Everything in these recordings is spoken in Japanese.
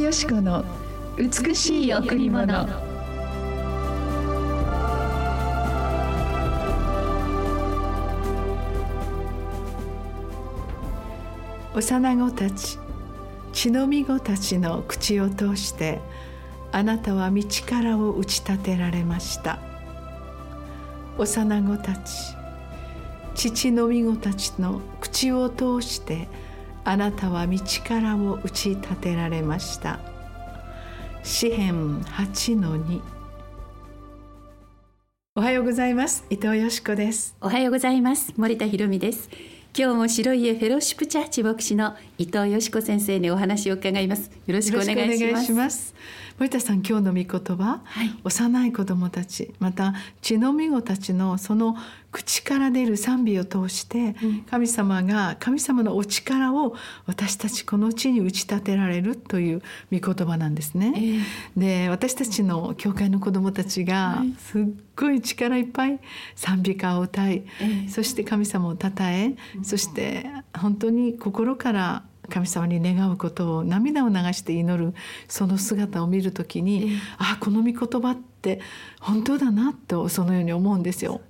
よしこの美しい贈り物。幼子たち血のみ子たちの口を通してあなたは道からを打ち立てられました。幼子たち父のみ子たちの口を通してあなたは道からを打ち立てられました。詩編8の2おはようございます。伊藤よしこです。おはようございます。森田博美です。今日も白家フェローシップチャーチ牧師の伊藤よしこ先生にお話を伺います。よろしくお願いします。森田さん今日の御言葉、はい、幼い子供たちまた血のみ子たちのその口から出る賛美を通して神様が神様のお力を私たちこの地に打ち立てられるという御言葉なんですね。えー、で私たちの教会の子どもたちがすっごい力いっぱい賛美歌を歌い、えー、そして神様をたたえそして本当に心から神様に願うことを涙を流して祈るその姿を見る時に、えー、あこの御言葉って本当だなとそのように思うんですよ。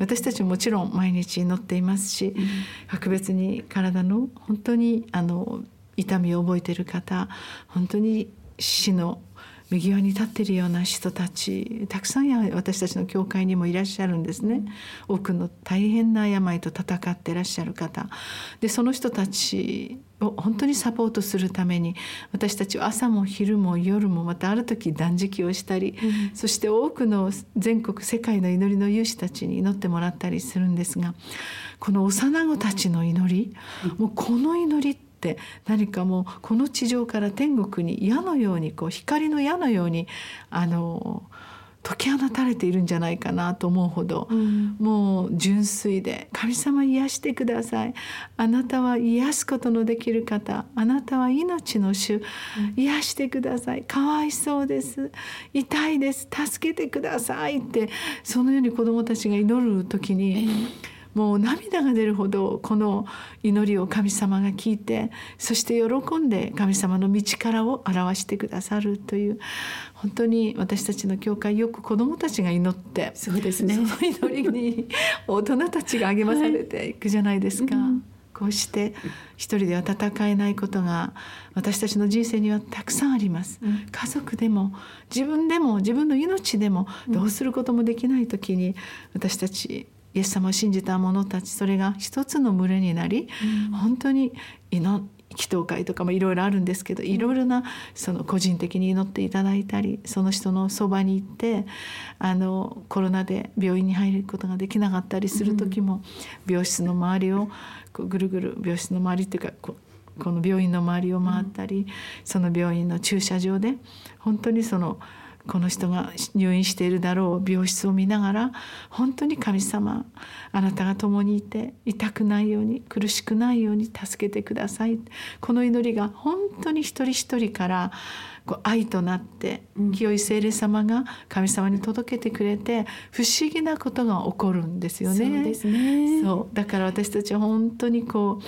私たちももちろん毎日祈っていますし、うん、格別に体の本当にあの痛みを覚えている方本当に死の右側に立っているような人たちたくさんや私たちの教会にもいらっしゃるんですね。多くの大変な病と戦っていらっしゃる方。でその人たちを本当にサポートするために私たちは朝も昼も夜もまたある時断食をしたり、うん、そして多くの全国世界の祈りの有志たちに祈ってもらったりするんですがこの幼子たちの祈り、もうこの祈りって何かもうこの地上から天国に矢のようにこう光の矢のようにあの解き放たれているんじゃないかなと思うほど、うん、もう純粋で「神様癒してください」「あなたは癒すことのできる方」「あなたは命の主、うん、癒してください」「かわいそうです」「痛いです」「助けてください」ってそのように子どもたちが祈る時に。えーもう涙が出るほどこの祈りを神様が聞いてそして喜んで神様の道からを表してくださるという本当に私たちの教会よく子どもたちが祈ってそうですね。その祈りに大人たちが励まされてい。くじゃないですか。はいうん。こうして一人では戦えないことが私たちの人生にはたくさんあります、うん、家族でも自分でも自分の命でもどうすることもできない時に私たちイエス様を信じた者たちそれが一つの群れになり、うん、本当に祈祈祷会とかもいろいろあるんですけどいろいろなその個人的に祈っていただいたりその人のそばに行ってあのコロナで病院に入ることができなかったりする時も、病室の周りをこうぐるぐる病室の周りっていうかここの病院の周りを回ったり、その病院の駐車場で本当にその。この人が入院しているだろう病室を見ながら本当に神様あなたが共にいて痛くないように苦しくないように助けてください。この祈りが本当に一人一人からこう愛となって清い聖霊様が神様に届けてくれて不思議なことが起こるんですよね。そうですね。そう。だから私たちは本当にこう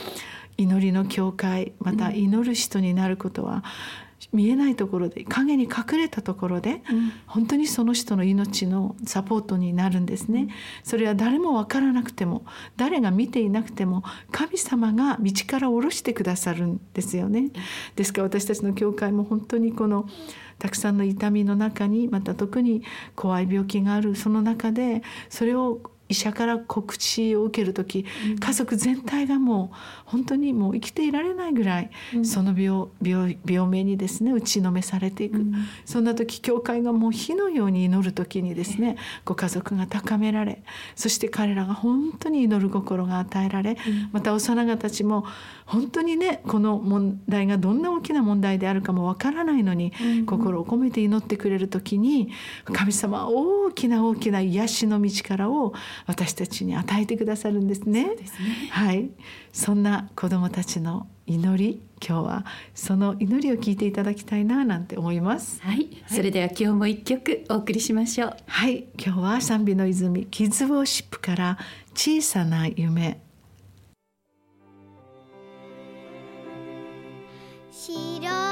祈りの教会また祈る人になることは、見えないところで影に隠れたところで、うん、本当にその人の命のサポートになるんですね。それは誰も分からなくても誰が見ていなくても神様が道から下ろしてくださるんですよね。ですから私たちの教会も本当にこのたくさんの痛みの中にまた特に怖い病気があるその中でそれを医者から告知を受ける時、家族全体がもう本当にもう生きていられないぐらい、その病病病名にですね打ちのめされていく、そんな時教会がもう火のように祈る時にですねご家族が高められそして彼らが本当に祈る心が与えられ、また幼子たちも本当にねこの問題がどんな大きな問題であるかもわからないのに、心を込めて祈ってくれる時に神様は大きな大きな癒しの道からを私たちに与えてくださるんですね。すねはい、そんな子どもたちの祈り今日はその祈りを聞いていただきたいななんて思います。はい、はい、それでは今日も一曲お送りしましょう。はい、今日は賛美の泉キッズウォーシップから小さな夢。白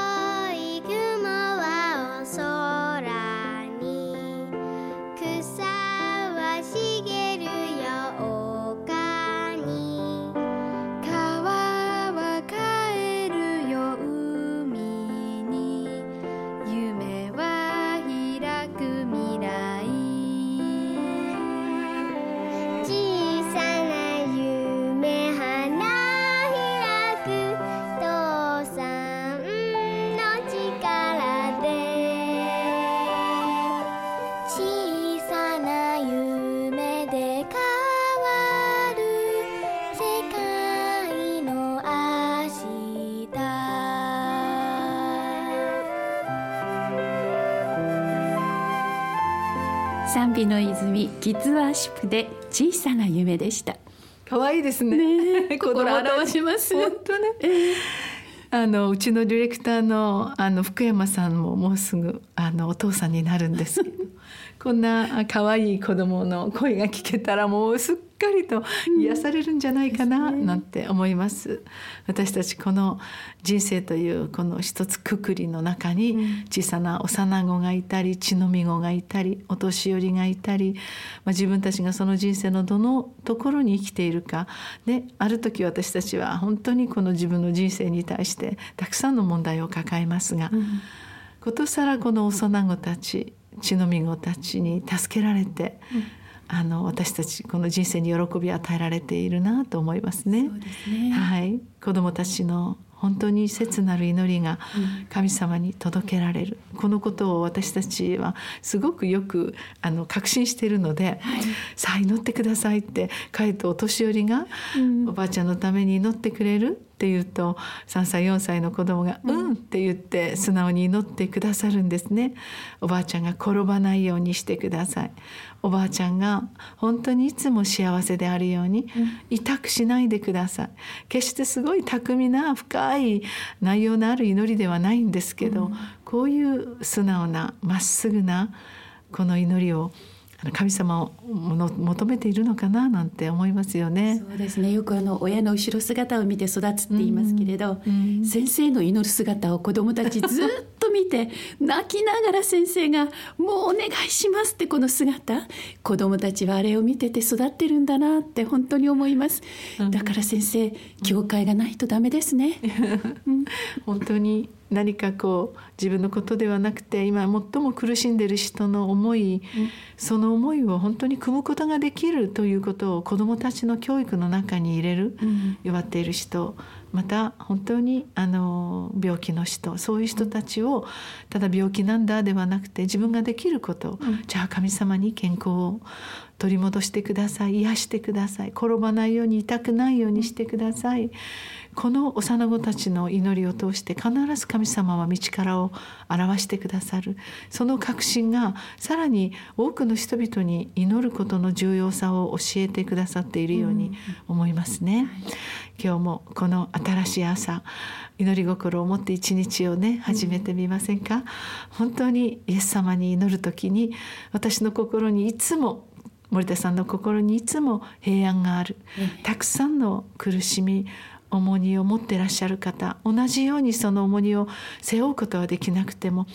賛美の泉キッズワーシップで小さな夢でした。可愛いですね。ね 心表します。本当ね、えーあのうちのディレクターのあの福山さんももうすぐあのお父さんになるんですけどこんな可愛い子供の声が聞けたらもうすっかりと癒されるんじゃないかななんて思います。私たちこの人生というこの一つくくりの中に小さな幼子がいたり血のみ子がいたりお年寄りがいたり、まあ、自分たちがその人生のどのところに生きているか。である時私たちは本当にこの自分の人生に対してたくさんの問題を抱えますが、うん、ことさらこの幼子たち血のみ子たちに助けられて、うん。あの私たちこの人生に喜びを与えられているなと思いますね。すね。はい、子どもたちの本当に切なる祈りが神様に届けられる、うん、このことを私たちはすごくよくあの確信しているので、はい、さあ祈ってくださいってかえってお年寄りが、おばあちゃんのために祈ってくれるって言うと3歳4歳の子供が「うん」って言って素直に祈ってくださるんですね。おばあちゃんが転ばないようにしてください。おばあちゃんが本当にいつも幸せであるように痛くしないでください。決してすごい巧みな深い内容のある祈りではないんですけど、こういう素直なまっすぐなこの祈りを神様を求めているのかななんて思いますよね。そうですね。よくあの親の後ろ姿を見て育つって言いますけれど、うんうん、先生の祈る姿を子どもたちずっと見て泣きながら先生が「もうお願いします」ってこの姿子どもたちはあれを見てて育ってるんだなって本当に思います。だから先生教会がないとダメですね。うん、本当に何かこう自分のことではなくて今最も苦しんでいる人の思い、うん、その思いを本当に汲むことができるということを子どもたちの教育の中に入れる、うん、弱っている人また本当にあの病気の人そういう人たちをただ病気なんだではなくて自分ができること、うん、じゃあ神様に健康を取り戻してください。癒してください。転ばないように痛くないようにしてください。この幼子たちの祈りを通して必ず神様は道からを表してくださる。その確信がさらに多くの人々に祈ることの重要さを教えてくださっているように思いますね。今日もこの新しい朝祈り心を持って一日をね始めてみませんか、本当にイエス様に祈る時に私の心にいつも森田さんの心にいつも平安がある、たくさんの苦しみ重荷を持ってらっしゃる方同じようにその重荷を背負うことはできなくても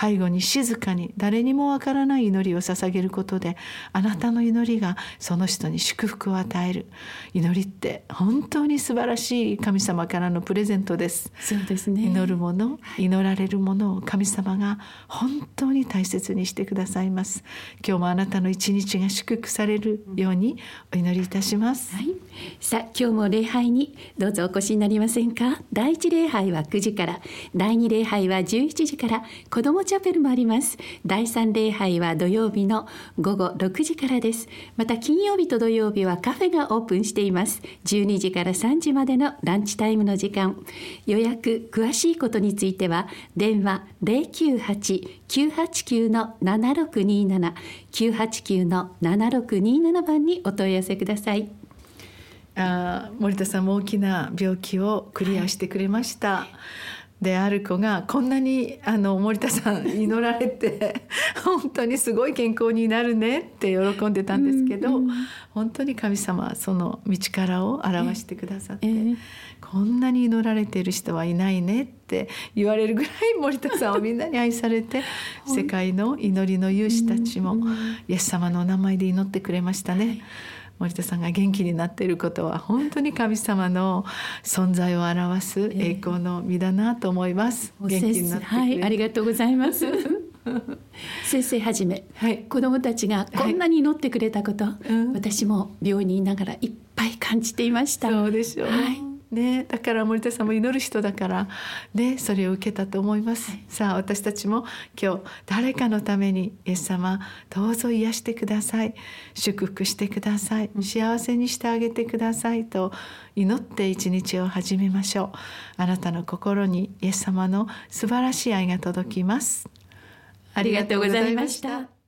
背後に静かに誰にもわからない祈りを捧げることであなたの祈りがその人に祝福を与える。祈りって本当に素晴らしい神様からのプレゼントです。そうですね。祈るもの祈られるものを神様が本当に大切にしてくださいます。今日もあなたの一日が祝福されるようにお祈りいたします、はい、さあ今日も礼拝にどうぞお越しになりませんか？第一礼拝は9時から。第二礼拝は11時から。子どもチャペルもあります。第三礼拝は土曜日の午後6時からです。また金曜日と土曜日はカフェがオープンしています。12時から3時までのランチタイムの時間。予約詳しいことについては電話098-989の7627 989の7627番にお問い合わせください。あ森田さんも大きな病気をクリアしてくれました。はい。である子がこんなにあの森田さん祈られて 本当にすごい健康になるねって喜んでたんですけど、うんうん、本当に神様はその道からを表してくださって、えー、こんなに祈られている人はいないねって言われるぐらい森田さんをみんなに愛されて 世界の祈りの勇士たちもイエス様のお名前で祈ってくれましたね。森田さんが元気になっていることは本当に神様の存在を表す栄光の身だなと思います。えー、元気になってはい、ありがとうございます。先生はじめ、はい、子どもたちがこんなに祈ってくれたこと、はいうん、私も病院にいながらいっぱい感じていました。そうでしょう。はいね、だから森田さんも祈る人だから、ね、それを受けたと思います、はい、さあ私たちも今日誰かのためにイエス様どうぞ癒してください。祝福してください。幸せにしてあげてください。と祈って一日を始めましょう。あなたの心にイエス様の素晴らしい愛が届きます。ありがとうございました